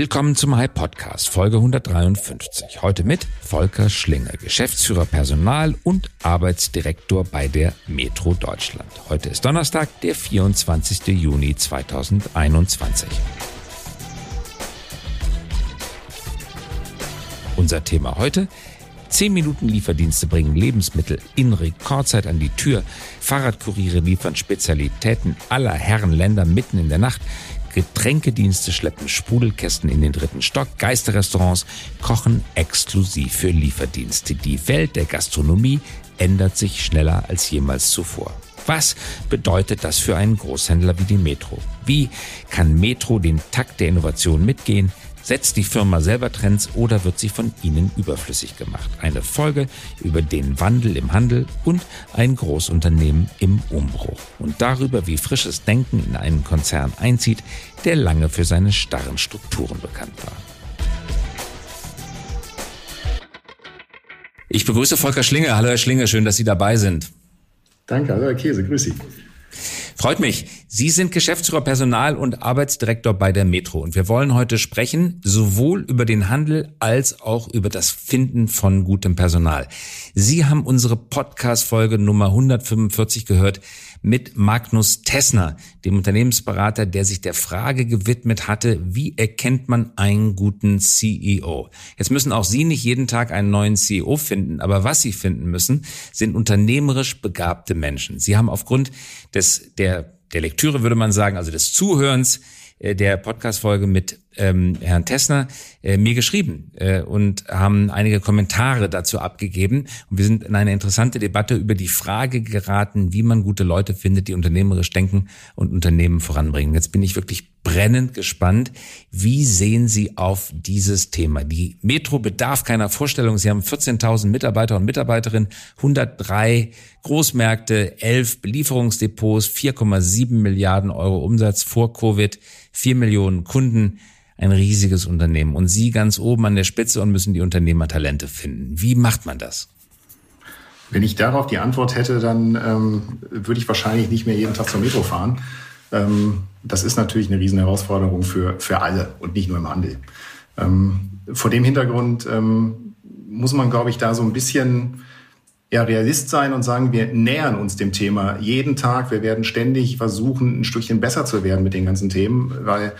Willkommen zum High Podcast, Folge 153. Heute mit Volker Schlinge, Geschäftsführer Personal und Arbeitsdirektor bei der Metro Deutschland. Heute ist Donnerstag, der 24. Juni 2021. Unser Thema heute, 10 Minuten Lieferdienste bringen Lebensmittel in Rekordzeit an die Tür. Fahrradkuriere liefern Spezialitäten aller Herren Länder mitten in der Nacht. Getränkedienste schleppen Sprudelkästen in den dritten Stock. Geisterrestaurants kochen exklusiv für Lieferdienste. Die Welt der Gastronomie ändert sich schneller als jemals zuvor. Was bedeutet das für einen Großhändler wie die Metro? Wie kann Metro den Takt der Innovation mitgehen? Setzt die Firma selber Trends oder wird sie von ihnen überflüssig gemacht? Eine Folge über den Wandel im Handel und ein Großunternehmen im Umbruch. Und darüber, wie frisches Denken in einen Konzern einzieht, der lange für seine starren Strukturen bekannt war. Ich begrüße Volker Schlinge. Hallo Herr Schlinge, schön, dass Sie dabei sind. Danke, hallo Herr Käse, grüß Sie. Freut mich. Sie sind Geschäftsführer Personal und Arbeitsdirektor bei der Metro und wir wollen heute sprechen sowohl über den Handel als auch über das Finden von gutem Personal. Sie haben unsere Podcast-Folge Nummer 145 gehört mit Magnus Tessner, dem Unternehmensberater, der sich der Frage gewidmet hatte, wie erkennt man einen guten CEO? Jetzt müssen auch Sie nicht jeden Tag einen neuen CEO finden, aber was Sie finden müssen, sind unternehmerisch begabte Menschen. Sie haben aufgrund des, der, der Lektüre, würde man sagen, also des Zuhörens, äh, der Podcast-Folge mit ähm, Herrn Tessner äh, mir geschrieben äh, und haben einige Kommentare dazu abgegeben. Und wir sind in eine interessante Debatte über die Frage geraten, wie man gute Leute findet, die unternehmerisch denken und Unternehmen voranbringen. Jetzt bin ich wirklich brennend gespannt. Wie sehen Sie auf dieses Thema? Die Metro bedarf keiner Vorstellung. Sie haben 14.000 Mitarbeiter und Mitarbeiterinnen, 103 Großmärkte, 11 Belieferungsdepots, 4,7 Milliarden Euro Umsatz vor Covid, 4 Millionen Kunden ein riesiges Unternehmen und Sie ganz oben an der Spitze und müssen die Unternehmertalente finden. Wie macht man das? Wenn ich darauf die Antwort hätte, dann ähm, würde ich wahrscheinlich nicht mehr jeden Tag zur Metro fahren. Ähm, das ist natürlich eine riesen Herausforderung für, für alle und nicht nur im Handel. Ähm, vor dem Hintergrund ähm, muss man, glaube ich, da so ein bisschen ja, Realist sein und sagen, wir nähern uns dem Thema jeden Tag. Wir werden ständig versuchen, ein Stückchen besser zu werden mit den ganzen Themen, weil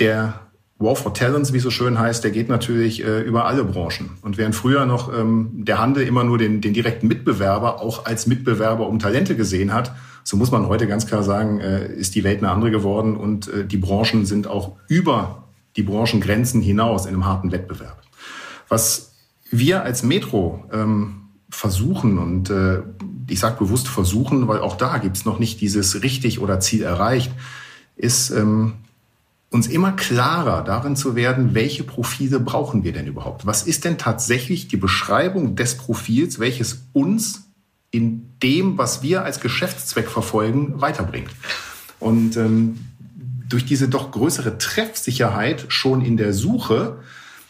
der War for Talents, wie es so schön heißt, der geht natürlich äh, über alle Branchen. Und während früher noch ähm, der Handel immer nur den, den direkten Mitbewerber auch als Mitbewerber um Talente gesehen hat, so muss man heute ganz klar sagen, äh, ist die Welt eine andere geworden und äh, die Branchen sind auch über die Branchengrenzen hinaus in einem harten Wettbewerb. Was wir als Metro ähm, versuchen und äh, ich sage bewusst versuchen, weil auch da gibt's noch nicht dieses richtig oder Ziel erreicht, ist ähm, uns immer klarer darin zu werden, welche Profile brauchen wir denn überhaupt? Was ist denn tatsächlich die Beschreibung des Profils, welches uns in dem, was wir als Geschäftszweck verfolgen, weiterbringt? Und ähm, durch diese doch größere Treffsicherheit schon in der Suche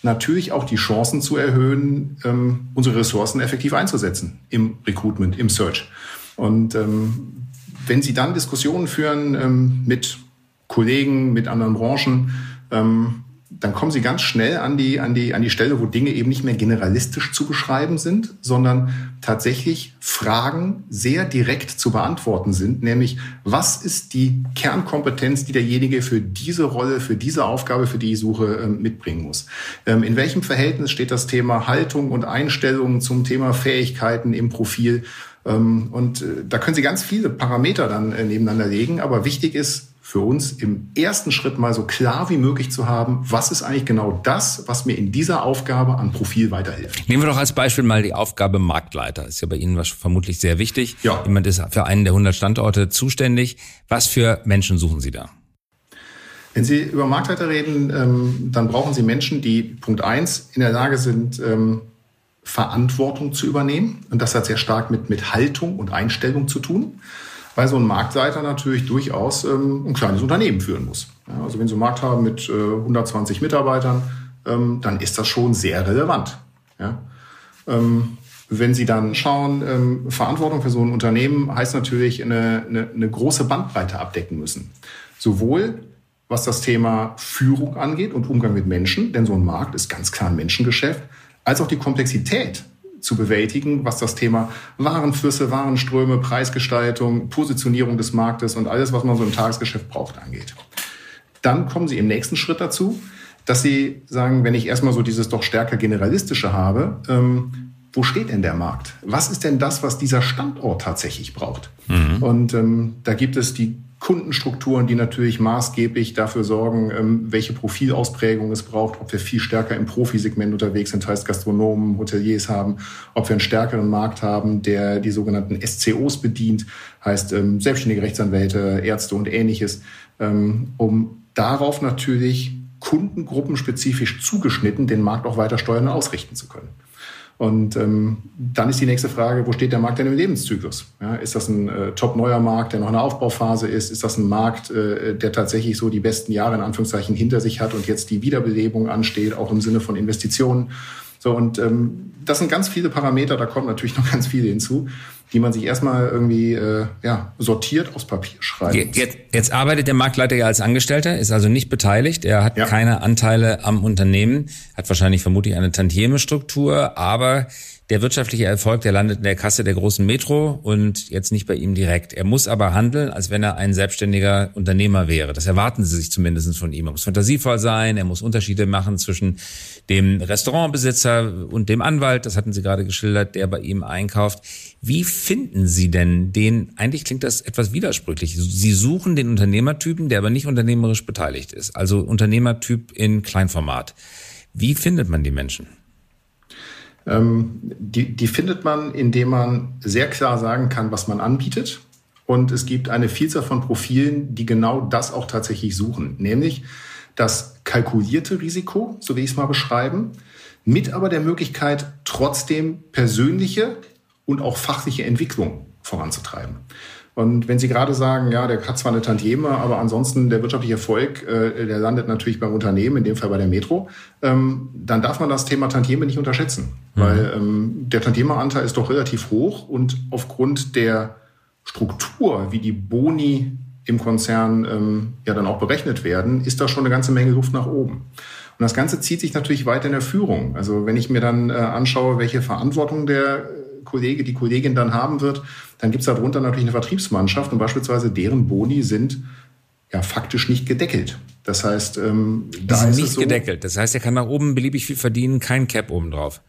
natürlich auch die Chancen zu erhöhen, ähm, unsere Ressourcen effektiv einzusetzen im Recruitment, im Search. Und ähm, wenn Sie dann Diskussionen führen ähm, mit Kollegen, mit anderen Branchen, ähm, dann kommen sie ganz schnell an die, an, die, an die Stelle, wo Dinge eben nicht mehr generalistisch zu beschreiben sind, sondern tatsächlich Fragen sehr direkt zu beantworten sind, nämlich was ist die Kernkompetenz, die derjenige für diese Rolle, für diese Aufgabe, für die ich suche, ähm, mitbringen muss. Ähm, in welchem Verhältnis steht das Thema Haltung und Einstellung zum Thema Fähigkeiten im Profil? Ähm, und äh, da können Sie ganz viele Parameter dann äh, nebeneinander legen, aber wichtig ist, für uns im ersten Schritt mal so klar wie möglich zu haben, was ist eigentlich genau das, was mir in dieser Aufgabe an Profil weiterhilft. Nehmen wir doch als Beispiel mal die Aufgabe Marktleiter. Ist ja bei Ihnen vermutlich sehr wichtig. Ja. Jemand ist für einen der 100 Standorte zuständig. Was für Menschen suchen Sie da? Wenn Sie über Marktleiter reden, ähm, dann brauchen Sie Menschen, die Punkt eins in der Lage sind, ähm, Verantwortung zu übernehmen. Und das hat sehr stark mit, mit Haltung und Einstellung zu tun weil so ein Marktleiter natürlich durchaus ähm, ein kleines Unternehmen führen muss. Ja, also wenn Sie einen Markt haben mit äh, 120 Mitarbeitern, ähm, dann ist das schon sehr relevant. Ja? Ähm, wenn Sie dann schauen, ähm, Verantwortung für so ein Unternehmen heißt natürlich eine, eine, eine große Bandbreite abdecken müssen. Sowohl was das Thema Führung angeht und Umgang mit Menschen, denn so ein Markt ist ganz klar ein Menschengeschäft, als auch die Komplexität zu bewältigen, was das Thema Warenflüsse, Warenströme, Preisgestaltung, Positionierung des Marktes und alles, was man so im Tagesgeschäft braucht, angeht. Dann kommen Sie im nächsten Schritt dazu, dass Sie sagen, wenn ich erstmal so dieses doch stärker generalistische habe, ähm, wo steht denn der Markt? Was ist denn das, was dieser Standort tatsächlich braucht? Mhm. Und ähm, da gibt es die Kundenstrukturen, die natürlich maßgeblich dafür sorgen, ähm, welche Profilausprägung es braucht, ob wir viel stärker im Profisegment unterwegs sind, heißt Gastronomen, Hoteliers haben, ob wir einen stärkeren Markt haben, der die sogenannten SCOs bedient, heißt ähm, selbstständige Rechtsanwälte, Ärzte und ähnliches, ähm, um darauf natürlich kundengruppenspezifisch zugeschnitten den Markt auch weiter steuern und ausrichten zu können. Und ähm, dann ist die nächste Frage, wo steht der Markt denn im Lebenszyklus? Ja, ist das ein äh, top-neuer Markt, der noch in der Aufbauphase ist? Ist das ein Markt, äh, der tatsächlich so die besten Jahre in Anführungszeichen hinter sich hat und jetzt die Wiederbelebung ansteht, auch im Sinne von Investitionen? So, und ähm, das sind ganz viele Parameter, da kommt natürlich noch ganz viele hinzu die man sich erstmal irgendwie äh, ja, sortiert aufs Papier schreibt. Jetzt, jetzt arbeitet der Marktleiter ja als Angestellter, ist also nicht beteiligt. Er hat ja. keine Anteile am Unternehmen, hat wahrscheinlich vermutlich eine Tantieme-Struktur, aber der wirtschaftliche Erfolg, der landet in der Kasse der großen Metro und jetzt nicht bei ihm direkt. Er muss aber handeln, als wenn er ein selbstständiger Unternehmer wäre. Das erwarten sie sich zumindest von ihm. Er muss fantasievoll sein, er muss Unterschiede machen zwischen dem Restaurantbesitzer und dem Anwalt, das hatten Sie gerade geschildert, der bei ihm einkauft. Wie finden Sie denn den, eigentlich klingt das etwas widersprüchlich, Sie suchen den Unternehmertypen, der aber nicht unternehmerisch beteiligt ist, also Unternehmertyp in Kleinformat. Wie findet man die Menschen? Ähm, die, die findet man, indem man sehr klar sagen kann, was man anbietet. Und es gibt eine Vielzahl von Profilen, die genau das auch tatsächlich suchen, nämlich das kalkulierte Risiko, so will ich es mal beschreiben, mit aber der Möglichkeit, trotzdem persönliche und auch fachliche Entwicklung voranzutreiben. Und wenn Sie gerade sagen, ja, der hat zwar eine Tantieme, aber ansonsten der wirtschaftliche Erfolg, äh, der landet natürlich beim Unternehmen, in dem Fall bei der Metro, ähm, dann darf man das Thema Tantieme nicht unterschätzen. Mhm. Weil ähm, der Tantieme-Anteil ist doch relativ hoch und aufgrund der Struktur, wie die Boni im Konzern ähm, ja dann auch berechnet werden, ist da schon eine ganze Menge Luft nach oben. Und das Ganze zieht sich natürlich weiter in der Führung. Also wenn ich mir dann äh, anschaue, welche Verantwortung der Kollege, die Kollegin dann haben wird, dann gibt es darunter natürlich eine Vertriebsmannschaft und beispielsweise deren Boni sind ja faktisch nicht gedeckelt. Das heißt, ähm, da sind ist nicht so, gedeckelt. Das heißt, er kann nach oben beliebig viel verdienen, kein Cap obendrauf.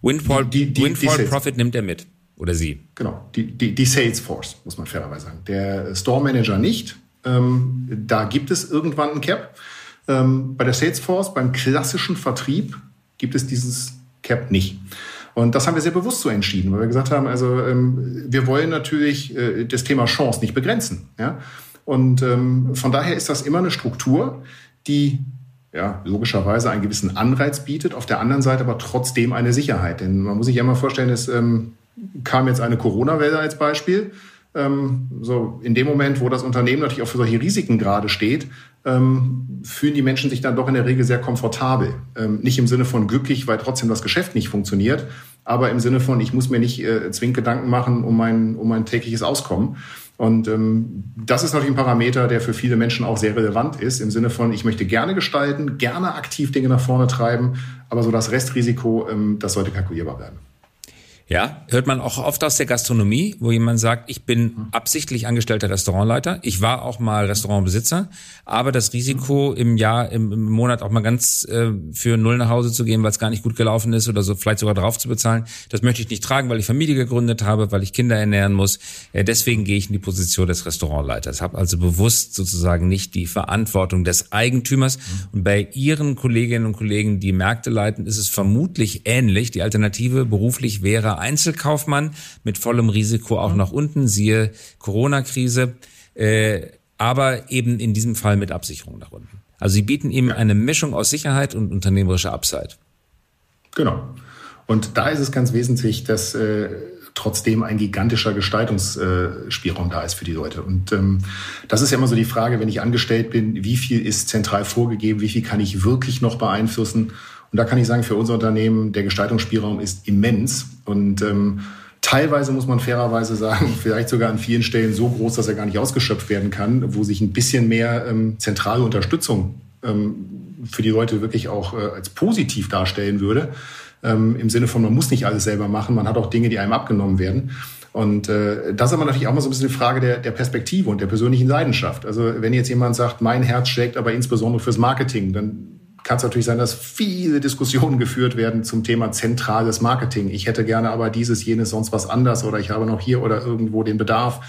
Windfall, die, die, Windfall die Profit nimmt er mit oder sie. Genau, die, die, die Salesforce, muss man fairerweise sagen. Der Store Manager nicht. Ähm, da gibt es irgendwann ein Cap. Ähm, bei der Salesforce, beim klassischen Vertrieb, gibt es dieses Cap nicht. Und das haben wir sehr bewusst so entschieden, weil wir gesagt haben, also ähm, wir wollen natürlich äh, das Thema Chance nicht begrenzen. Ja? Und ähm, von daher ist das immer eine Struktur, die ja, logischerweise einen gewissen Anreiz bietet, auf der anderen Seite aber trotzdem eine Sicherheit. Denn man muss sich ja mal vorstellen, es ähm, kam jetzt eine Corona-Welle als Beispiel. Ähm, so in dem Moment, wo das Unternehmen natürlich auch für solche Risiken gerade steht, ähm, fühlen die Menschen sich dann doch in der Regel sehr komfortabel. Ähm, nicht im Sinne von glücklich, weil trotzdem das Geschäft nicht funktioniert, aber im Sinne von, ich muss mir nicht äh, zwingend Gedanken machen um mein, um mein tägliches Auskommen. Und ähm, das ist natürlich ein Parameter, der für viele Menschen auch sehr relevant ist, im Sinne von, ich möchte gerne gestalten, gerne aktiv Dinge nach vorne treiben, aber so das Restrisiko, ähm, das sollte kalkulierbar werden. Ja, hört man auch oft aus der Gastronomie, wo jemand sagt, ich bin absichtlich angestellter Restaurantleiter. Ich war auch mal Restaurantbesitzer, aber das Risiko im Jahr, im, Monat auch mal ganz äh, für null nach Hause zu gehen, weil es gar nicht gut gelaufen ist oder so vielleicht sogar drauf zu bezahlen, das möchte ich nicht tragen, weil ich Familie gegründet habe, weil ich Kinder ernähren muss. Äh, deswegen gehe ich in die Position des Restaurantleiters. Habe also bewusst sozusagen nicht die Verantwortung des Eigentümers. Und bei Ihren Kolleginnen und Kollegen, die Märkte leiten, ist es vermutlich ähnlich. Die Alternative beruflich wäre Einzelkaufmann mit vollem Risiko auch nach unten, siehe Corona-Krise, äh, aber eben in diesem Fall mit Absicherung nach unten. Also sie bieten ihm eine Mischung aus Sicherheit und unternehmerischer Upside. Genau. Und da ist es ganz wesentlich, dass äh, trotzdem ein gigantischer Gestaltungsspielraum äh, da ist für die Leute. Und ähm, das ist ja immer so die Frage, wenn ich angestellt bin, wie viel ist zentral vorgegeben, wie viel kann ich wirklich noch beeinflussen? Und da kann ich sagen, für unser Unternehmen, der Gestaltungsspielraum ist immens. Und ähm, teilweise muss man fairerweise sagen, vielleicht sogar an vielen Stellen so groß, dass er gar nicht ausgeschöpft werden kann, wo sich ein bisschen mehr ähm, zentrale Unterstützung ähm, für die Leute wirklich auch äh, als positiv darstellen würde. Ähm, Im Sinne von, man muss nicht alles selber machen, man hat auch Dinge, die einem abgenommen werden. Und äh, das ist aber natürlich auch mal so ein bisschen eine Frage der, der Perspektive und der persönlichen Leidenschaft. Also wenn jetzt jemand sagt, mein Herz schlägt aber insbesondere fürs Marketing, dann kann es natürlich sein, dass viele Diskussionen geführt werden zum Thema zentrales Marketing. Ich hätte gerne aber dieses, jenes, sonst was anders oder ich habe noch hier oder irgendwo den Bedarf.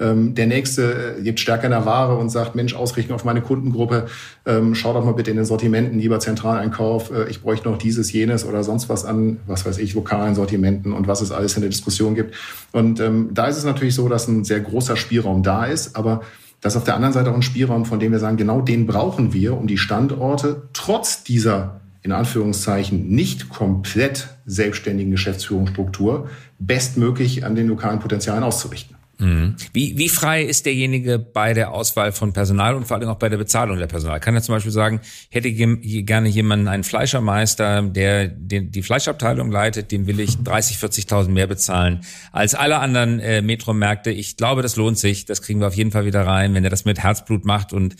Ähm, der nächste äh, gibt stärker in der Ware und sagt, Mensch, Ausrichtung auf meine Kundengruppe, ähm, schau doch mal bitte in den Sortimenten, lieber Zentraleinkauf, äh, ich bräuchte noch dieses, jenes oder sonst was an, was weiß ich, lokalen Sortimenten und was es alles in der Diskussion gibt. Und ähm, da ist es natürlich so, dass ein sehr großer Spielraum da ist, aber das ist auf der anderen Seite auch ein Spielraum, von dem wir sagen, genau den brauchen wir, um die Standorte trotz dieser in Anführungszeichen nicht komplett selbstständigen Geschäftsführungsstruktur bestmöglich an den lokalen Potenzialen auszurichten. Mhm. Wie, wie frei ist derjenige bei der Auswahl von Personal und vor allem auch bei der Bezahlung der Personal? Kann er zum Beispiel sagen, hätte gerne jemanden, einen Fleischermeister, der den, die Fleischabteilung leitet, dem will ich 30, 40.000 mehr bezahlen als alle anderen äh, Metromärkte. Ich glaube, das lohnt sich. Das kriegen wir auf jeden Fall wieder rein. Wenn er das mit Herzblut macht und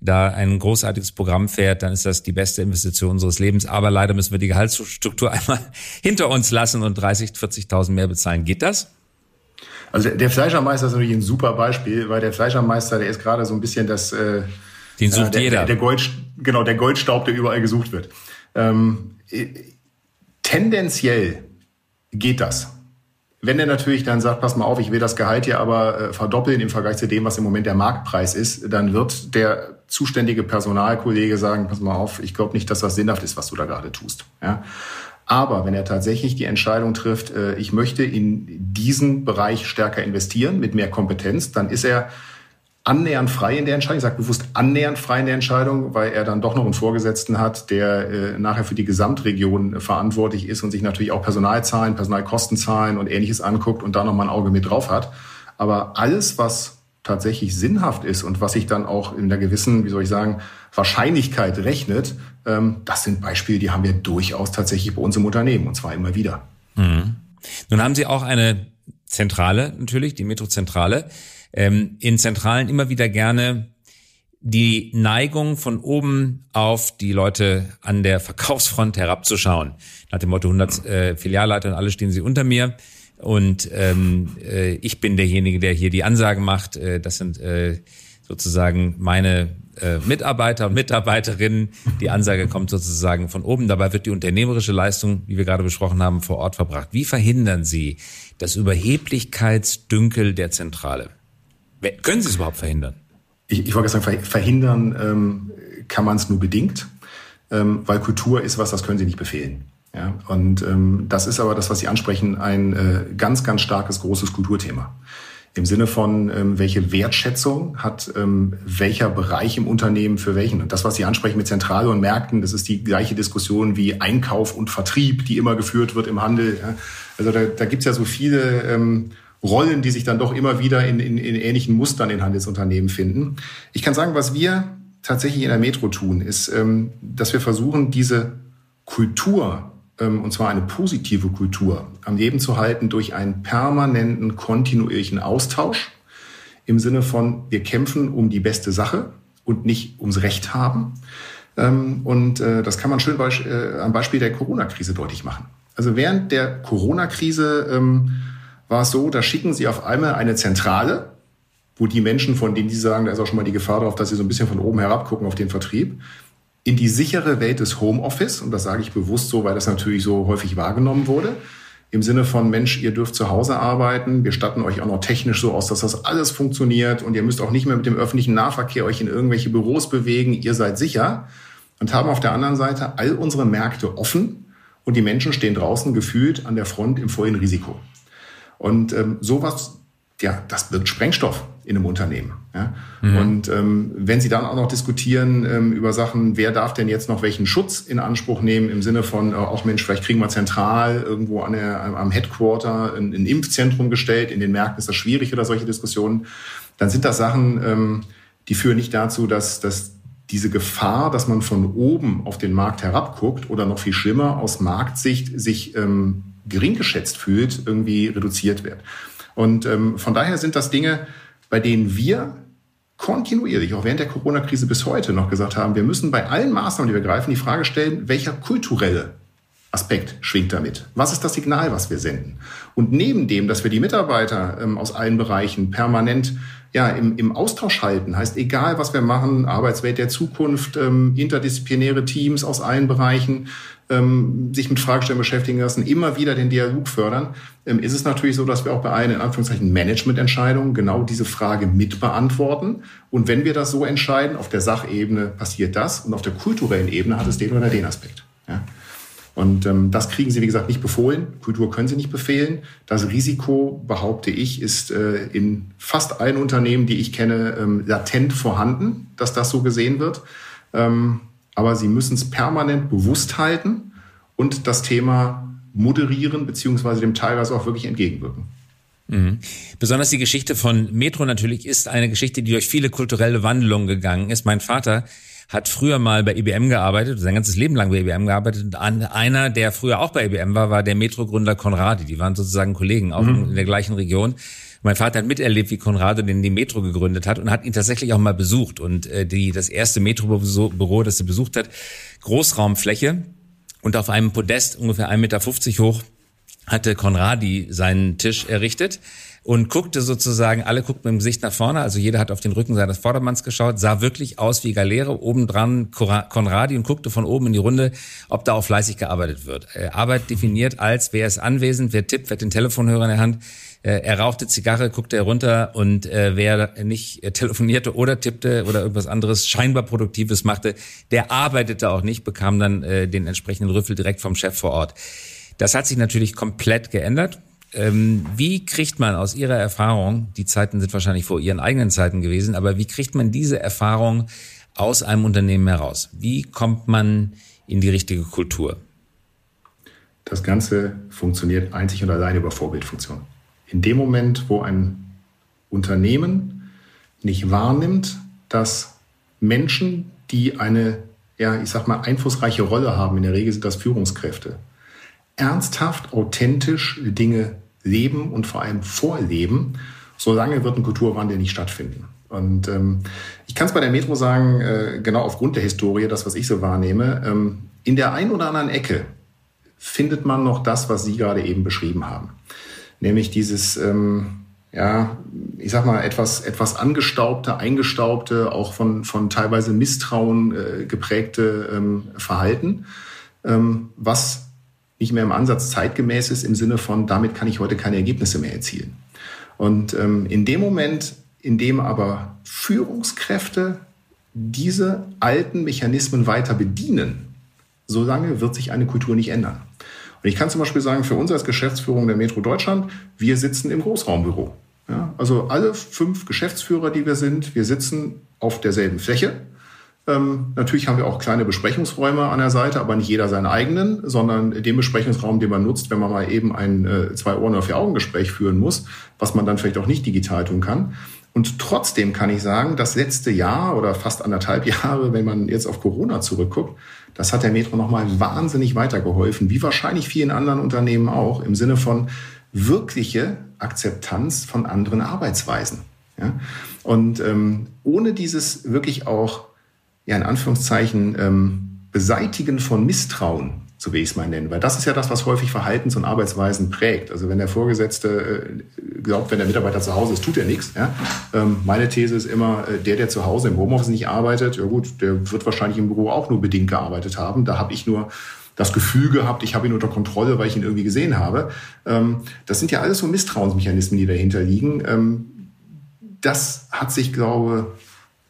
da ein großartiges Programm fährt, dann ist das die beste Investition unseres Lebens. Aber leider müssen wir die Gehaltsstruktur einmal hinter uns lassen und 30, 40.000 mehr bezahlen. Geht das? Also der Fleischermeister ist natürlich ein super Beispiel, weil der Fleischermeister, der ist gerade so ein bisschen das äh, den sucht äh, der, jeder. Der, der Gold, genau, der Goldstaub, der überall gesucht wird. Ähm, tendenziell geht das. Wenn er natürlich dann sagt, pass mal auf, ich will das Gehalt hier aber äh, verdoppeln im Vergleich zu dem, was im Moment der Marktpreis ist, dann wird der zuständige Personalkollege sagen, pass mal auf, ich glaube nicht, dass das sinnhaft ist, was du da gerade tust. Ja? Aber wenn er tatsächlich die Entscheidung trifft, äh, ich möchte in diesen Bereich stärker investieren mit mehr Kompetenz, dann ist er annähernd frei in der Entscheidung. Ich sage bewusst annähernd frei in der Entscheidung, weil er dann doch noch einen Vorgesetzten hat, der äh, nachher für die Gesamtregion verantwortlich ist und sich natürlich auch Personalzahlen, Personalkostenzahlen und ähnliches anguckt und da noch mal ein Auge mit drauf hat. Aber alles, was tatsächlich sinnhaft ist und was sich dann auch in einer gewissen, wie soll ich sagen, Wahrscheinlichkeit rechnet, das sind Beispiele, die haben wir durchaus tatsächlich bei uns im Unternehmen und zwar immer wieder. Mhm. Nun haben Sie auch eine Zentrale natürlich, die Metrozentrale. Ähm, in Zentralen immer wieder gerne die Neigung von oben auf die Leute an der Verkaufsfront herabzuschauen. Nach dem Motto 100 äh, Filialleiter und alle stehen sie unter mir. Und ähm, äh, ich bin derjenige, der hier die Ansagen macht. Äh, das sind äh, sozusagen meine äh, Mitarbeiter und Mitarbeiterinnen. Die Ansage kommt sozusagen von oben. Dabei wird die unternehmerische Leistung, wie wir gerade besprochen haben, vor Ort verbracht. Wie verhindern Sie das Überheblichkeitsdünkel der Zentrale? Können Sie es überhaupt verhindern? Ich, ich wollte sagen, verhindern ähm, kann man es nur bedingt, ähm, weil Kultur ist was, das können Sie nicht befehlen. Ja, und ähm, das ist aber das, was Sie ansprechen, ein äh, ganz, ganz starkes, großes Kulturthema. Im Sinne von, ähm, welche Wertschätzung hat ähm, welcher Bereich im Unternehmen für welchen? Und das, was Sie ansprechen mit Zentrale und Märkten, das ist die gleiche Diskussion wie Einkauf und Vertrieb, die immer geführt wird im Handel. Also da, da gibt es ja so viele ähm, Rollen, die sich dann doch immer wieder in, in, in ähnlichen Mustern in Handelsunternehmen finden. Ich kann sagen, was wir tatsächlich in der Metro tun, ist, ähm, dass wir versuchen, diese Kultur und zwar eine positive Kultur, am Leben zu halten durch einen permanenten, kontinuierlichen Austausch im Sinne von, wir kämpfen um die beste Sache und nicht ums Recht haben. Ähm, und äh, das kann man schön äh, am Beispiel der Corona-Krise deutlich machen. Also während der Corona-Krise ähm, war es so, da schicken sie auf einmal eine Zentrale, wo die Menschen, von denen die sagen, da ist auch schon mal die Gefahr drauf, dass sie so ein bisschen von oben herab gucken auf den Vertrieb, in die sichere Welt des Homeoffice, und das sage ich bewusst so, weil das natürlich so häufig wahrgenommen wurde, im Sinne von, Mensch, ihr dürft zu Hause arbeiten, wir statten euch auch noch technisch so aus, dass das alles funktioniert und ihr müsst auch nicht mehr mit dem öffentlichen Nahverkehr euch in irgendwelche Büros bewegen, ihr seid sicher und haben auf der anderen Seite all unsere Märkte offen und die Menschen stehen draußen gefühlt an der Front im vollen Risiko. Und ähm, sowas ja, das birgt Sprengstoff in einem Unternehmen. Ja? Mhm. Und ähm, wenn Sie dann auch noch diskutieren ähm, über Sachen, wer darf denn jetzt noch welchen Schutz in Anspruch nehmen, im Sinne von, äh, auch Mensch, vielleicht kriegen wir zentral irgendwo an der, am Headquarter ein, ein Impfzentrum gestellt, in den Märkten ist das schwierig oder solche Diskussionen, dann sind das Sachen, ähm, die führen nicht dazu, dass, dass diese Gefahr, dass man von oben auf den Markt herabguckt oder noch viel schlimmer aus Marktsicht sich ähm, gering geschätzt fühlt, irgendwie reduziert wird. Und ähm, von daher sind das Dinge, bei denen wir kontinuierlich, auch während der Corona-Krise bis heute noch gesagt haben, wir müssen bei allen Maßnahmen, die wir greifen, die Frage stellen, welcher kulturelle Aspekt schwingt damit. Was ist das Signal, was wir senden? Und neben dem, dass wir die Mitarbeiter ähm, aus allen Bereichen permanent ja, im, im Austausch halten, heißt egal, was wir machen, Arbeitswelt der Zukunft, ähm, interdisziplinäre Teams aus allen Bereichen, ähm, sich mit Fragestellen beschäftigen lassen, immer wieder den Dialog fördern, ähm, ist es natürlich so, dass wir auch bei allen in Anführungszeichen Managemententscheidungen genau diese Frage mit beantworten. Und wenn wir das so entscheiden, auf der Sachebene passiert das und auf der kulturellen Ebene hat es den oder den Aspekt. Ja. Und ähm, das kriegen sie, wie gesagt, nicht befohlen. Kultur können sie nicht befehlen. Das Risiko, behaupte ich, ist äh, in fast allen Unternehmen, die ich kenne, ähm, latent vorhanden, dass das so gesehen wird. Ähm, aber sie müssen es permanent bewusst halten und das Thema moderieren, beziehungsweise dem teilweise auch wirklich entgegenwirken. Mhm. Besonders die Geschichte von Metro natürlich ist eine Geschichte, die durch viele kulturelle Wandlungen gegangen ist. Mein Vater hat früher mal bei IBM gearbeitet, sein ganzes Leben lang bei IBM gearbeitet. Und einer, der früher auch bei IBM war, war der Metro-Gründer Konradi. Die waren sozusagen Kollegen, auch mhm. in der gleichen Region. Mein Vater hat miterlebt, wie Konrado den die Metro gegründet hat und hat ihn tatsächlich auch mal besucht. Und äh, die, das erste Metro-Büro, das er besucht hat, Großraumfläche und auf einem Podest ungefähr 1,50 Meter hoch hatte Konradi seinen Tisch errichtet und guckte sozusagen, alle guckten mit dem Gesicht nach vorne, also jeder hat auf den Rücken seines Vordermanns geschaut, sah wirklich aus wie Galere, obendran Konradi und guckte von oben in die Runde, ob da auch fleißig gearbeitet wird. Äh, Arbeit definiert als, wer ist anwesend, wer tippt, wer hat den Telefonhörer in der Hand, äh, er rauchte Zigarre, guckte herunter und äh, wer nicht telefonierte oder tippte oder irgendwas anderes scheinbar Produktives machte, der arbeitete auch nicht, bekam dann den entsprechenden Rüffel direkt vom Chef vor Ort. Das hat sich natürlich komplett geändert. Ähm, wie kriegt man aus Ihrer Erfahrung, die Zeiten sind wahrscheinlich vor Ihren eigenen Zeiten gewesen, aber wie kriegt man diese Erfahrung aus einem Unternehmen heraus? Wie kommt man in die richtige Kultur? Das Ganze funktioniert einzig und allein über Vorbildfunktion. In dem Moment, wo ein Unternehmen nicht wahrnimmt, dass Menschen, die eine, ja, ich sag mal, einflussreiche Rolle haben, in der Regel sind das Führungskräfte, ernsthaft, authentisch Dinge leben und vor allem vorleben, solange wird ein Kulturwandel nicht stattfinden. Und ähm, ich kann es bei der Metro sagen, äh, genau aufgrund der Historie, das, was ich so wahrnehme, ähm, in der einen oder anderen Ecke findet man noch das, was Sie gerade eben beschrieben haben. Nämlich dieses, ähm, ja, ich sag mal, etwas, etwas angestaubte, eingestaubte, auch von, von teilweise Misstrauen äh, geprägte ähm, Verhalten, ähm, was nicht mehr im Ansatz zeitgemäß ist im Sinne von, damit kann ich heute keine Ergebnisse mehr erzielen. Und ähm, in dem Moment, in dem aber Führungskräfte diese alten Mechanismen weiter bedienen, solange wird sich eine Kultur nicht ändern. Und ich kann zum Beispiel sagen, für uns als Geschäftsführung der Metro Deutschland, wir sitzen im Großraumbüro. Ja, also alle fünf Geschäftsführer, die wir sind, wir sitzen auf derselben Fläche. Ähm, natürlich haben wir auch kleine Besprechungsräume an der Seite, aber nicht jeder seinen eigenen, sondern den Besprechungsraum, den man nutzt, wenn man mal eben ein äh, zwei Ohren oder vier Augen Gespräch führen muss, was man dann vielleicht auch nicht digital tun kann. Und trotzdem kann ich sagen, das letzte Jahr oder fast anderthalb Jahre, wenn man jetzt auf Corona zurückguckt, das hat der Metro nochmal wahnsinnig weitergeholfen, wie wahrscheinlich vielen anderen Unternehmen auch, im Sinne von wirkliche Akzeptanz von anderen Arbeitsweisen. Ja? Und ähm, ohne dieses wirklich auch ja in Anführungszeichen ähm, Beseitigen von Misstrauen, so will ich es mal nennen, weil das ist ja das, was häufig Verhaltens- und Arbeitsweisen prägt. Also wenn der Vorgesetzte äh, glaubt, wenn der Mitarbeiter zu Hause ist, tut er nichts. Ja? Ähm, meine These ist immer, äh, der, der zu Hause im Homeoffice nicht arbeitet, ja gut, der wird wahrscheinlich im Büro auch nur bedingt gearbeitet haben. Da habe ich nur das Gefühl gehabt, ich habe ihn unter Kontrolle, weil ich ihn irgendwie gesehen habe. Ähm, das sind ja alles so Misstrauensmechanismen, die dahinter liegen. Ähm, das hat sich, glaube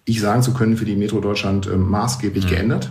ich sagen zu können, für die Metro Deutschland äh, maßgeblich mhm. geändert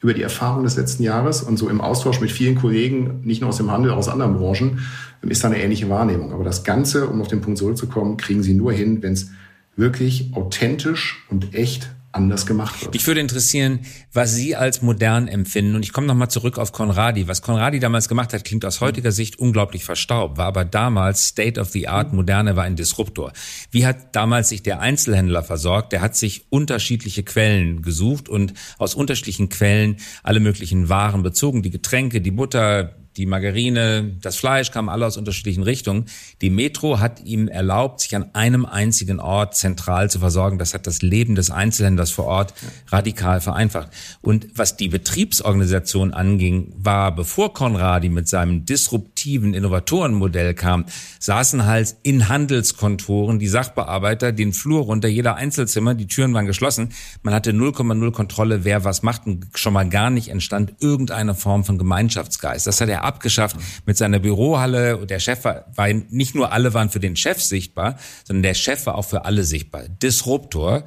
über die Erfahrung des letzten Jahres und so im Austausch mit vielen Kollegen, nicht nur aus dem Handel, aus anderen Branchen, ähm, ist da eine ähnliche Wahrnehmung. Aber das Ganze, um auf den Punkt zurückzukommen, kriegen Sie nur hin, wenn es wirklich authentisch und echt anders gemacht wird. Mich würde interessieren, was Sie als modern empfinden. Und ich komme nochmal zurück auf Konradi. Was Konradi damals gemacht hat, klingt aus heutiger Sicht unglaublich verstaubt, war aber damals State of the Art, moderne war ein Disruptor. Wie hat damals sich der Einzelhändler versorgt? Der hat sich unterschiedliche Quellen gesucht und aus unterschiedlichen Quellen alle möglichen Waren bezogen. Die Getränke, die Butter, die Margarine, das Fleisch kamen alle aus unterschiedlichen Richtungen. Die Metro hat ihm erlaubt, sich an einem einzigen Ort zentral zu versorgen. Das hat das Leben des Einzelhändlers vor Ort radikal vereinfacht. Und was die Betriebsorganisation anging, war, bevor Konradi mit seinem disruptiven Innovatorenmodell kam, saßen halt in Handelskontoren die Sachbearbeiter den Flur runter, jeder Einzelzimmer, die Türen waren geschlossen. Man hatte 0,0 Kontrolle, wer was macht und schon mal gar nicht entstand irgendeine Form von Gemeinschaftsgeist. Das hat er abgeschafft mit seiner Bürohalle. Und der Chef war, war nicht nur alle waren für den Chef sichtbar, sondern der Chef war auch für alle sichtbar. Disruptor.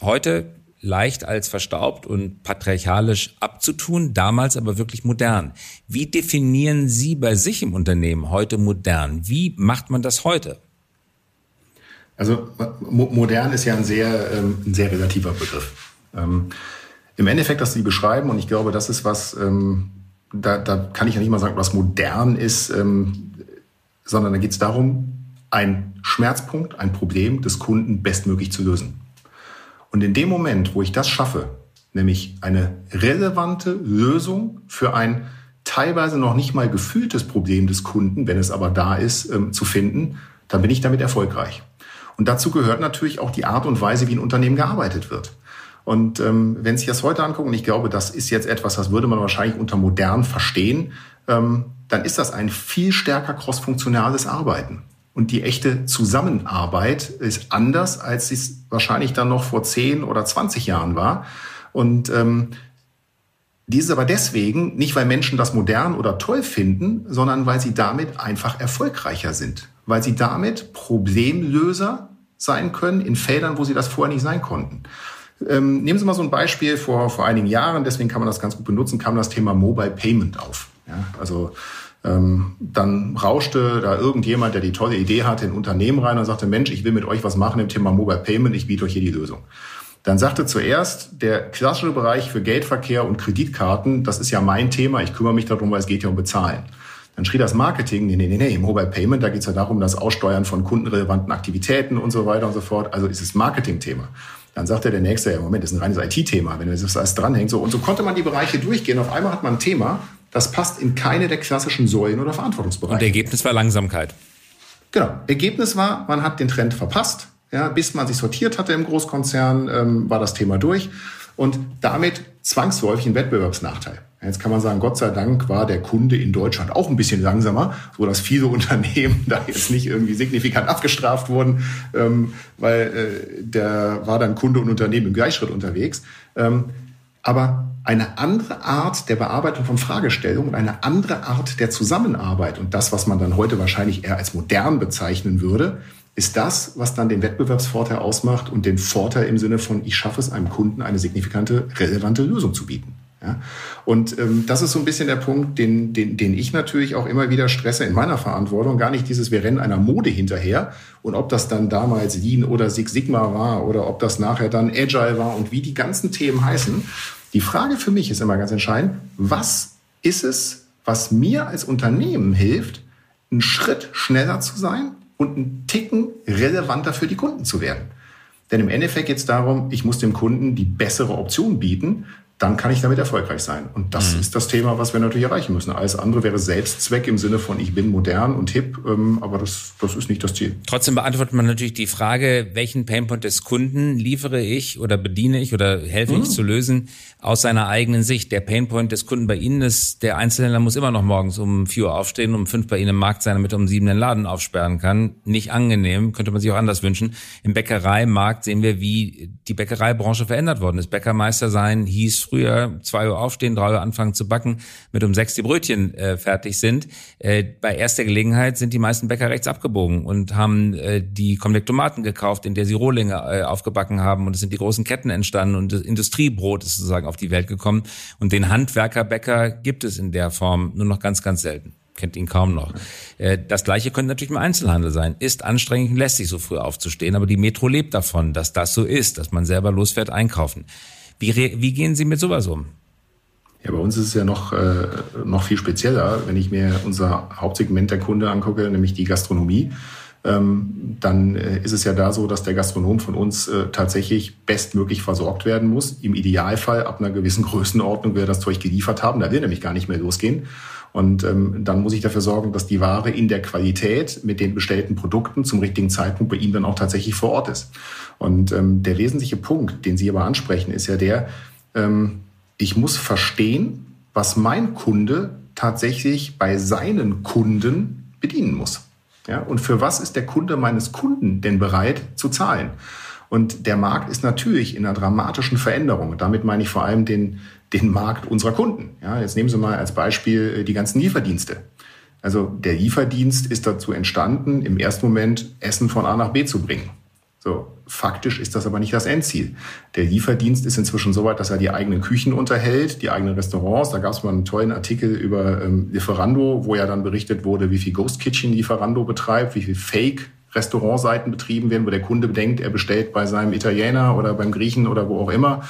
Heute leicht als verstaubt und patriarchalisch abzutun, damals aber wirklich modern. Wie definieren Sie bei sich im Unternehmen heute modern? Wie macht man das heute? Also modern ist ja ein sehr, ähm, ein sehr relativer Begriff. Ähm, Im Endeffekt, das Sie beschreiben, und ich glaube, das ist was, ähm, da, da kann ich ja nicht mal sagen, was modern ist, ähm, sondern da geht es darum, ein Schmerzpunkt, ein Problem des Kunden bestmöglich zu lösen. Und in dem Moment, wo ich das schaffe, nämlich eine relevante Lösung für ein teilweise noch nicht mal gefühltes Problem des Kunden, wenn es aber da ist, ähm, zu finden, dann bin ich damit erfolgreich. Und dazu gehört natürlich auch die Art und Weise, wie ein Unternehmen gearbeitet wird. Und ähm, wenn Sie sich das heute angucken, und ich glaube, das ist jetzt etwas, das würde man wahrscheinlich unter modern verstehen, ähm, dann ist das ein viel stärker crossfunktionales Arbeiten. Und die echte Zusammenarbeit ist anders, als es wahrscheinlich dann noch vor 10 oder 20 Jahren war. Und ähm, dies ist aber deswegen nicht, weil Menschen das modern oder toll finden, sondern weil sie damit einfach erfolgreicher sind. Weil sie damit Problemlöser sein können in Feldern, wo sie das vorher nicht sein konnten. Ähm, nehmen Sie mal so ein Beispiel vor, vor einigen Jahren, deswegen kann man das ganz gut benutzen, kam das Thema Mobile Payment auf. Ja, also dann rauschte da irgendjemand, der die tolle Idee hatte, in ein Unternehmen rein und sagte, Mensch, ich will mit euch was machen im Thema Mobile Payment, ich biete euch hier die Lösung. Dann sagte zuerst der klassische Bereich für Geldverkehr und Kreditkarten, das ist ja mein Thema, ich kümmere mich darum, weil es geht ja um Bezahlen. Dann schrie das Marketing, nee, nee, nee, nee, Mobile Payment, da geht es ja darum, das Aussteuern von kundenrelevanten Aktivitäten und so weiter und so fort. Also ist es Marketing-Thema. Dann sagte der Nächste, ja, Moment, das ist ein reines IT-Thema, wenn das alles dranhängt. So, und so konnte man die Bereiche durchgehen. Auf einmal hat man ein Thema, das passt in keine der klassischen Säulen oder Verantwortungsbereiche. Und Ergebnis war Langsamkeit. Genau. Ergebnis war, man hat den Trend verpasst. Ja, bis man sich sortiert hatte im Großkonzern, ähm, war das Thema durch. Und damit zwangsläufig ein Wettbewerbsnachteil. Jetzt kann man sagen, Gott sei Dank war der Kunde in Deutschland auch ein bisschen langsamer, so dass viele Unternehmen da jetzt nicht irgendwie signifikant abgestraft wurden, ähm, weil äh, der war dann Kunde und Unternehmen im Gleichschritt unterwegs. Ähm, aber eine andere Art der Bearbeitung von Fragestellungen und eine andere Art der Zusammenarbeit und das, was man dann heute wahrscheinlich eher als modern bezeichnen würde, ist das, was dann den Wettbewerbsvorteil ausmacht und den Vorteil im Sinne von, ich schaffe es einem Kunden, eine signifikante, relevante Lösung zu bieten. Ja? Und ähm, das ist so ein bisschen der Punkt, den, den, den ich natürlich auch immer wieder stresse in meiner Verantwortung. Gar nicht dieses, wir rennen einer Mode hinterher. Und ob das dann damals Lean oder Six Sigma war oder ob das nachher dann Agile war und wie die ganzen Themen heißen. Die Frage für mich ist immer ganz entscheidend, was ist es, was mir als Unternehmen hilft, einen Schritt schneller zu sein und einen Ticken relevanter für die Kunden zu werden? Denn im Endeffekt geht es darum, ich muss dem Kunden die bessere Option bieten, dann kann ich damit erfolgreich sein. Und das mhm. ist das Thema, was wir natürlich erreichen müssen. Alles andere wäre Selbstzweck im Sinne von, ich bin modern und hip, ähm, aber das, das ist nicht das Ziel. Trotzdem beantwortet man natürlich die Frage, welchen Painpoint des Kunden liefere ich oder bediene ich oder helfe mhm. ich zu lösen aus seiner eigenen Sicht. Der Painpoint des Kunden bei Ihnen ist, der Einzelhändler muss immer noch morgens um vier Uhr aufstehen, um fünf bei Ihnen im Markt sein, damit er um sieben den Laden aufsperren kann. Nicht angenehm, könnte man sich auch anders wünschen. Im Bäckereimarkt sehen wir, wie die Bäckereibranche verändert worden ist. Bäckermeister sein hieß früher zwei Uhr aufstehen, drei Uhr anfangen zu backen, mit um sechs die Brötchen äh, fertig sind. Äh, bei erster Gelegenheit sind die meisten Bäcker rechts abgebogen und haben äh, die Konvektomaten gekauft, in der sie Rohlinge äh, aufgebacken haben und es sind die großen Ketten entstanden und das Industriebrot ist sozusagen auf die Welt gekommen und den Handwerkerbäcker gibt es in der Form nur noch ganz, ganz selten kennt ihn kaum noch. Äh, das gleiche könnte natürlich im Einzelhandel sein. Ist anstrengend sich so früh aufzustehen, aber die Metro lebt davon, dass das so ist, dass man selber losfährt einkaufen. Wie, wie gehen Sie mit sowas um? Ja, bei uns ist es ja noch, äh, noch viel spezieller, wenn ich mir unser Hauptsegment der Kunde angucke, nämlich die Gastronomie. Ähm, dann äh, ist es ja da so, dass der Gastronom von uns äh, tatsächlich bestmöglich versorgt werden muss. Im Idealfall ab einer gewissen Größenordnung wir das Zeug geliefert haben. Da will nämlich gar nicht mehr losgehen. Und ähm, dann muss ich dafür sorgen, dass die Ware in der Qualität mit den bestellten Produkten zum richtigen Zeitpunkt bei ihm dann auch tatsächlich vor Ort ist. Und ähm, der wesentliche Punkt, den Sie aber ansprechen, ist ja der, ähm, ich muss verstehen, was mein Kunde tatsächlich bei seinen Kunden bedienen muss. Ja, und für was ist der Kunde meines Kunden denn bereit zu zahlen? Und der Markt ist natürlich in einer dramatischen Veränderung. damit meine ich vor allem den, den Markt unserer Kunden. Ja, jetzt nehmen Sie mal als Beispiel äh, die ganzen Lieferdienste. Also der Lieferdienst ist dazu entstanden, im ersten Moment Essen von A nach B zu bringen. So, faktisch ist das aber nicht das Endziel. Der Lieferdienst ist inzwischen so weit, dass er die eigenen Küchen unterhält, die eigenen Restaurants. Da gab es mal einen tollen Artikel über ähm, Lieferando, wo ja dann berichtet wurde, wie viel Ghost Kitchen Lieferando betreibt, wie viel Fake Restaurantseiten betrieben werden, wo der Kunde bedenkt, er bestellt bei seinem Italiener oder beim Griechen oder wo auch immer.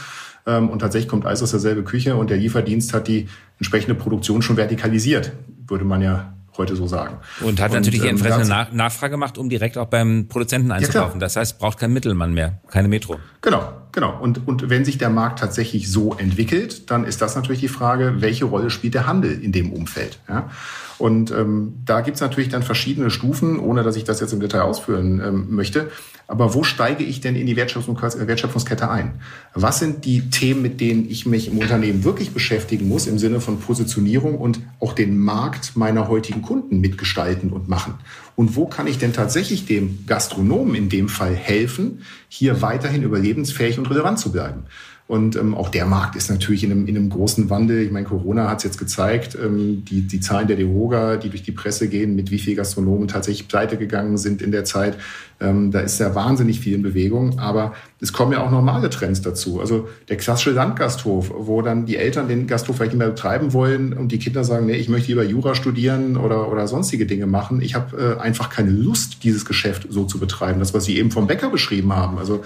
Ähm, und tatsächlich kommt alles aus derselbe Küche und der Lieferdienst hat die entsprechende Produktion schon vertikalisiert, würde man ja heute so sagen. Und hat und, natürlich ähm, entsprechende Nach Nachfrage gemacht, um direkt auch beim Produzenten einzukaufen. Ja, das heißt, braucht kein Mittelmann mehr, keine Metro. Genau, genau. Und, und wenn sich der Markt tatsächlich so entwickelt, dann ist das natürlich die Frage, welche Rolle spielt der Handel in dem Umfeld? Ja? Und ähm, da gibt's natürlich dann verschiedene Stufen, ohne dass ich das jetzt im Detail ausführen ähm, möchte. Aber wo steige ich denn in die Wertschöpfungskette ein? Was sind die Themen, mit denen ich mich im Unternehmen wirklich beschäftigen muss, im Sinne von Positionierung und auch den Markt meiner heutigen Kunden mitgestalten und machen? Und wo kann ich denn tatsächlich dem Gastronomen in dem Fall helfen, hier weiterhin überlebensfähig und relevant zu bleiben? Und ähm, auch der Markt ist natürlich in einem, in einem großen Wandel. Ich meine, Corona hat es jetzt gezeigt, ähm, die, die Zahlen der Dehoga, die durch die Presse gehen, mit wie viel Gastronomen tatsächlich pleite gegangen sind in der Zeit. Ähm, da ist ja wahnsinnig viel in Bewegung. Aber es kommen ja auch normale Trends dazu. Also der klassische Landgasthof, wo dann die Eltern den Gasthof vielleicht nicht mehr betreiben wollen und die Kinder sagen, nee, ich möchte lieber Jura studieren oder, oder sonstige Dinge machen. Ich habe äh, einfach keine Lust, dieses Geschäft so zu betreiben. Das, was Sie eben vom Bäcker beschrieben haben. Also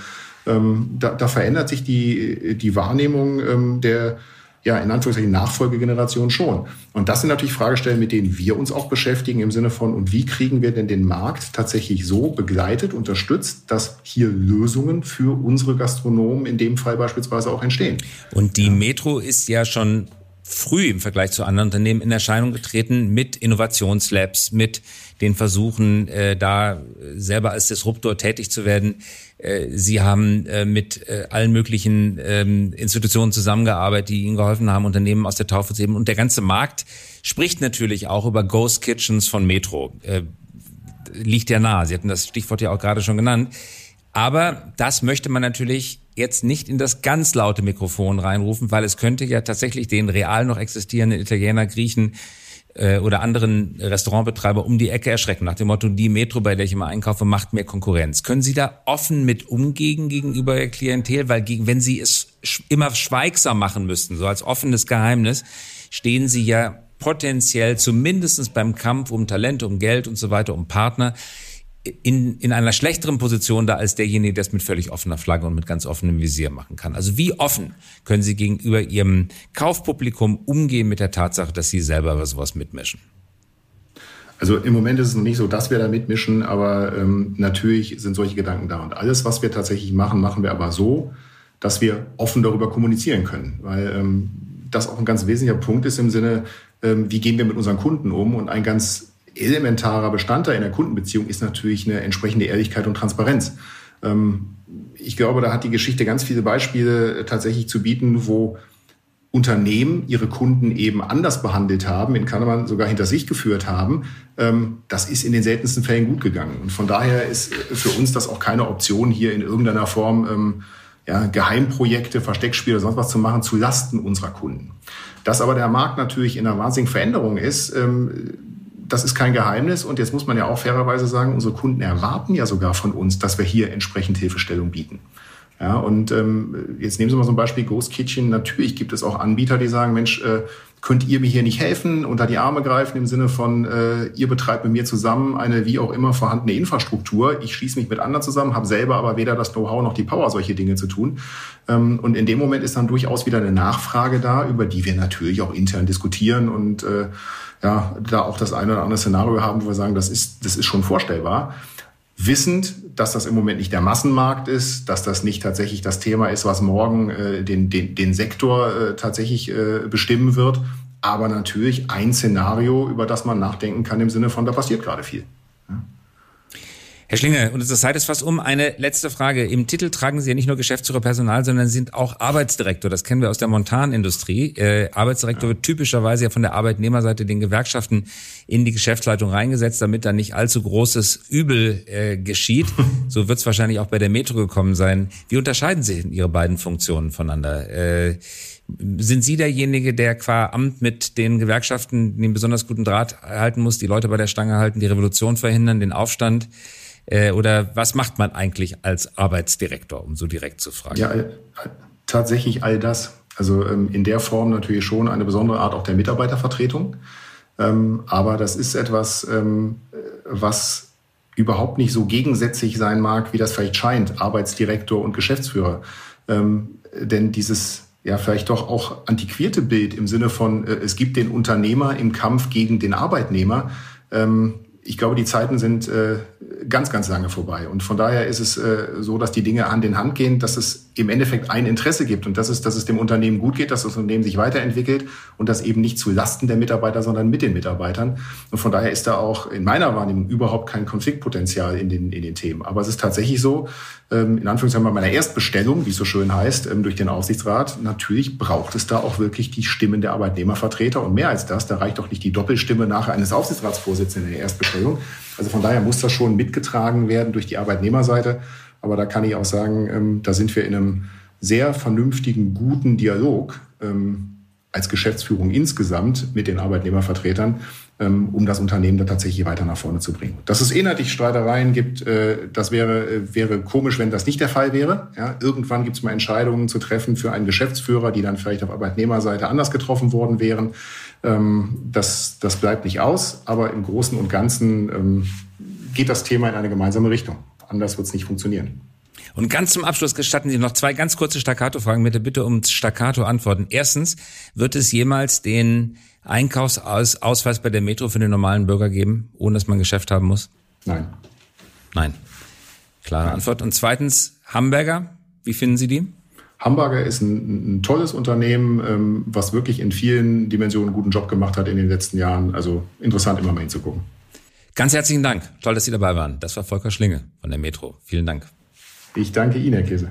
ähm, da, da verändert sich die, die Wahrnehmung ähm, der ja, in Anführungszeichen Nachfolgegeneration schon. Und das sind natürlich Fragestellen, mit denen wir uns auch beschäftigen im Sinne von, und wie kriegen wir denn den Markt tatsächlich so begleitet, unterstützt, dass hier Lösungen für unsere Gastronomen in dem Fall beispielsweise auch entstehen. Und die Metro ist ja schon früh im Vergleich zu anderen Unternehmen in Erscheinung getreten mit Innovationslabs, mit den Versuchen, äh, da selber als Disruptor tätig zu werden. Äh, Sie haben äh, mit äh, allen möglichen ähm, Institutionen zusammengearbeitet, die Ihnen geholfen haben, Unternehmen aus der Taufe zu heben. Und der ganze Markt spricht natürlich auch über Ghost Kitchens von Metro. Liegt ja nah. Sie hatten das Stichwort ja auch gerade schon genannt. Aber das möchte man natürlich jetzt nicht in das ganz laute Mikrofon reinrufen, weil es könnte ja tatsächlich den real noch existierenden Italiener, Griechen äh, oder anderen Restaurantbetreiber um die Ecke erschrecken, nach dem Motto, die Metro, bei der ich immer einkaufe, macht mehr Konkurrenz. Können Sie da offen mit umgehen gegenüber Ihr Klientel? Weil gegen, wenn Sie es immer schweigsam machen müssten, so als offenes Geheimnis, stehen Sie ja potenziell zumindestens beim Kampf um Talente, um Geld und so weiter, um Partner in, in einer schlechteren Position da als derjenige, der es mit völlig offener Flagge und mit ganz offenem Visier machen kann. Also wie offen können Sie gegenüber Ihrem Kaufpublikum umgehen mit der Tatsache, dass Sie selber bei sowas mitmischen? Also im Moment ist es noch nicht so, dass wir da mitmischen, aber ähm, natürlich sind solche Gedanken da. Und alles, was wir tatsächlich machen, machen wir aber so, dass wir offen darüber kommunizieren können. Weil ähm, das auch ein ganz wesentlicher Punkt ist im Sinne, ähm, wie gehen wir mit unseren Kunden um? Und ein ganz elementarer Bestandteil in der Kundenbeziehung ist natürlich eine entsprechende Ehrlichkeit und Transparenz. Ähm, ich glaube, da hat die Geschichte ganz viele Beispiele tatsächlich zu bieten, wo Unternehmen ihre Kunden eben anders behandelt haben, in Klammern sogar hinter sich geführt haben, ähm, das ist in den seltensten Fällen gut gegangen. Und von daher ist für uns das auch keine Option, hier in irgendeiner Form ähm, ja, Geheimprojekte, Versteckspiele oder sonst was zu machen, zu Lasten unserer Kunden. Dass aber der Markt natürlich in einer wahnsinnigen Veränderung ist, das ist kein Geheimnis. Und jetzt muss man ja auch fairerweise sagen, unsere Kunden erwarten ja sogar von uns, dass wir hier entsprechend Hilfestellung bieten. Ja, und ähm, jetzt nehmen Sie mal so ein Beispiel Ghost Kitchen. Natürlich gibt es auch Anbieter, die sagen, Mensch, äh, könnt ihr mir hier nicht helfen, unter die Arme greifen im Sinne von, äh, ihr betreibt mit mir zusammen eine wie auch immer vorhandene Infrastruktur. Ich schließe mich mit anderen zusammen, habe selber aber weder das Know-how noch die Power, solche Dinge zu tun. Ähm, und in dem Moment ist dann durchaus wieder eine Nachfrage da, über die wir natürlich auch intern diskutieren und äh, ja, da auch das eine oder andere Szenario haben, wo wir sagen, das ist, das ist schon vorstellbar. Wissend, dass das im Moment nicht der Massenmarkt ist, dass das nicht tatsächlich das Thema ist, was morgen äh, den, den, den Sektor äh, tatsächlich äh, bestimmen wird. aber natürlich ein Szenario, über das man nachdenken kann im Sinne von, da passiert gerade viel. Herr Schlinge, unsere Zeit ist fast um. Eine letzte Frage. Im Titel tragen Sie ja nicht nur Geschäftsführer Personal, sondern sind auch Arbeitsdirektor. Das kennen wir aus der Montanindustrie. Äh, Arbeitsdirektor ja. wird typischerweise ja von der Arbeitnehmerseite den Gewerkschaften in die Geschäftsleitung reingesetzt, damit da nicht allzu großes Übel äh, geschieht. so wird es wahrscheinlich auch bei der Metro gekommen sein. Wie unterscheiden sich Ihre beiden Funktionen voneinander? Äh, sind Sie derjenige, der qua Amt mit den Gewerkschaften den besonders guten Draht halten muss, die Leute bei der Stange halten, die Revolution verhindern, den Aufstand? Äh, oder was macht man eigentlich als Arbeitsdirektor, um so direkt zu fragen? Ja, tatsächlich all das. Also ähm, in der Form natürlich schon eine besondere Art auch der Mitarbeitervertretung. Ähm, aber das ist etwas, ähm, was überhaupt nicht so gegensätzlich sein mag, wie das vielleicht scheint, Arbeitsdirektor und Geschäftsführer. Ähm, denn dieses ja vielleicht doch auch antiquierte Bild im Sinne von, äh, es gibt den Unternehmer im Kampf gegen den Arbeitnehmer, ähm, ich glaube, die Zeiten sind äh, ganz, ganz lange vorbei. Und von daher ist es äh, so, dass die Dinge Hand in Hand gehen, dass es im Endeffekt ein Interesse gibt und das ist, dass es dem Unternehmen gut geht, dass das Unternehmen sich weiterentwickelt und das eben nicht zu Lasten der Mitarbeiter, sondern mit den Mitarbeitern. Und von daher ist da auch in meiner Wahrnehmung überhaupt kein Konfliktpotenzial in den, in den Themen. Aber es ist tatsächlich so, ähm, in Anführungszeichen bei meiner Erstbestellung, wie es so schön heißt, ähm, durch den Aufsichtsrat, natürlich braucht es da auch wirklich die Stimmen der Arbeitnehmervertreter und mehr als das, da reicht doch nicht die Doppelstimme nachher eines Aufsichtsratsvorsitzenden in der Erstbestellung. Also von daher muss das schon mitgetragen werden durch die Arbeitnehmerseite. Aber da kann ich auch sagen, ähm, da sind wir in einem sehr vernünftigen, guten Dialog ähm, als Geschäftsführung insgesamt mit den Arbeitnehmervertretern, ähm, um das Unternehmen da tatsächlich weiter nach vorne zu bringen. Dass es inhaltlich Streitereien gibt, äh, das wäre, äh, wäre komisch, wenn das nicht der Fall wäre. Ja, irgendwann gibt es mal Entscheidungen zu treffen für einen Geschäftsführer, die dann vielleicht auf Arbeitnehmerseite anders getroffen worden wären. Ähm, das, das bleibt nicht aus, aber im Großen und Ganzen ähm, geht das Thema in eine gemeinsame Richtung. Anders wird es nicht funktionieren. Und ganz zum Abschluss gestatten Sie noch zwei ganz kurze Staccato-Fragen. Bitte, bitte um Staccato antworten. Erstens, wird es jemals den Einkaufsausweis bei der Metro für den normalen Bürger geben, ohne dass man Geschäft haben muss? Nein. Nein. Klare Nein. Antwort. Und zweitens, Hamburger, wie finden Sie die? Hamburger ist ein, ein tolles Unternehmen, ähm, was wirklich in vielen Dimensionen einen guten Job gemacht hat in den letzten Jahren. Also interessant, immer mal hinzugucken. Ganz herzlichen Dank. Toll, dass Sie dabei waren. Das war Volker Schlinge von der Metro. Vielen Dank. Ich danke Ihnen, Herr Käse.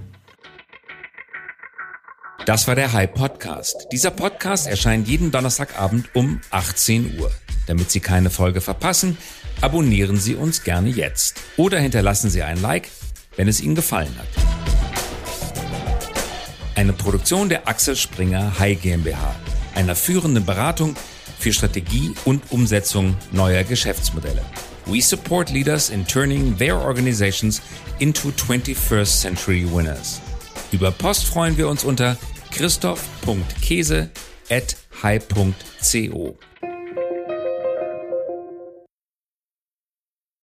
Das war der High Podcast. Dieser Podcast erscheint jeden Donnerstagabend um 18 Uhr. Damit Sie keine Folge verpassen, abonnieren Sie uns gerne jetzt. Oder hinterlassen Sie ein Like, wenn es Ihnen gefallen hat. Eine Produktion der Axel Springer High GmbH, einer führenden Beratung für Strategie und Umsetzung neuer Geschäftsmodelle. We support leaders in turning their organizations into 21st century winners. Über Post freuen wir uns unter christoph.käse at high.co.